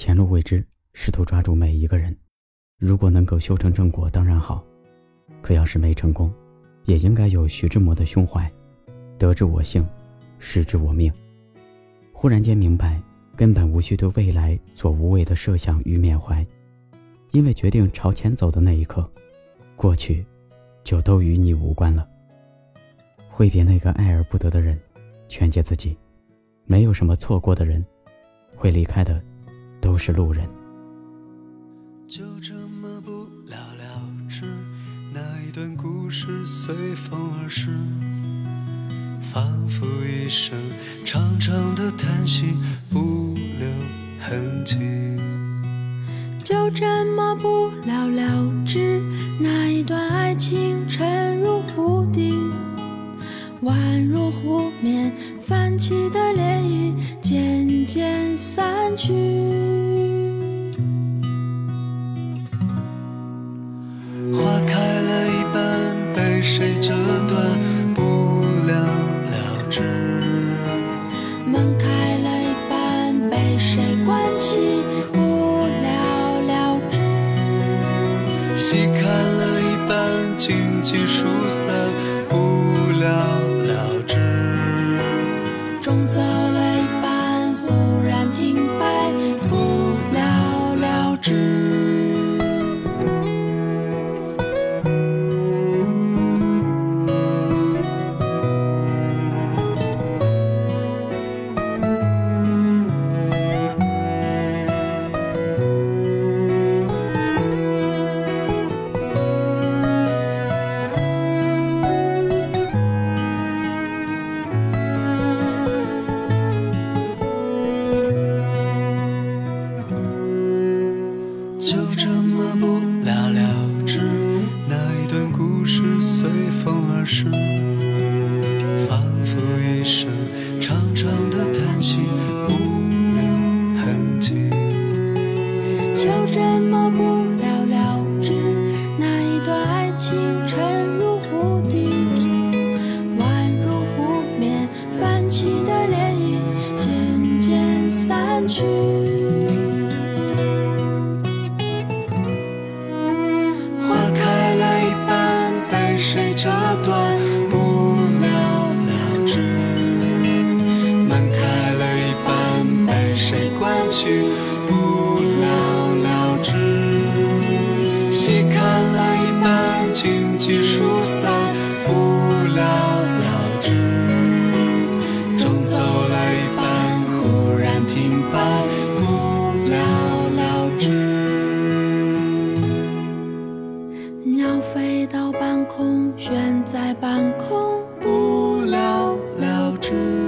前路未知，试图抓住每一个人。如果能够修成正果，当然好；可要是没成功，也应该有徐志摩的胸怀：得之我幸，失之我命。忽然间明白，根本无需对未来做无谓的设想与缅怀，因为决定朝前走的那一刻，过去就都与你无关了。挥别那个爱而不得的人，劝诫自己，没有什么错过的人，会离开的，都是路人。就这么不了了之，那一段故事随风而逝，仿佛一声长长的叹息，不留痕迹。就这么不了了之，那一段爱情沉入湖底。宛如湖面泛起的涟漪，渐渐散去。谁折断？不了了之。门开了一半，被谁关起？不了了之。戏看了一半，荆棘疏散。不了。钟走了一怎么不了了之，那一段爱情沉入湖底，宛如湖面泛起的涟漪，渐渐散去。要飞到半空悬在半空不了了之。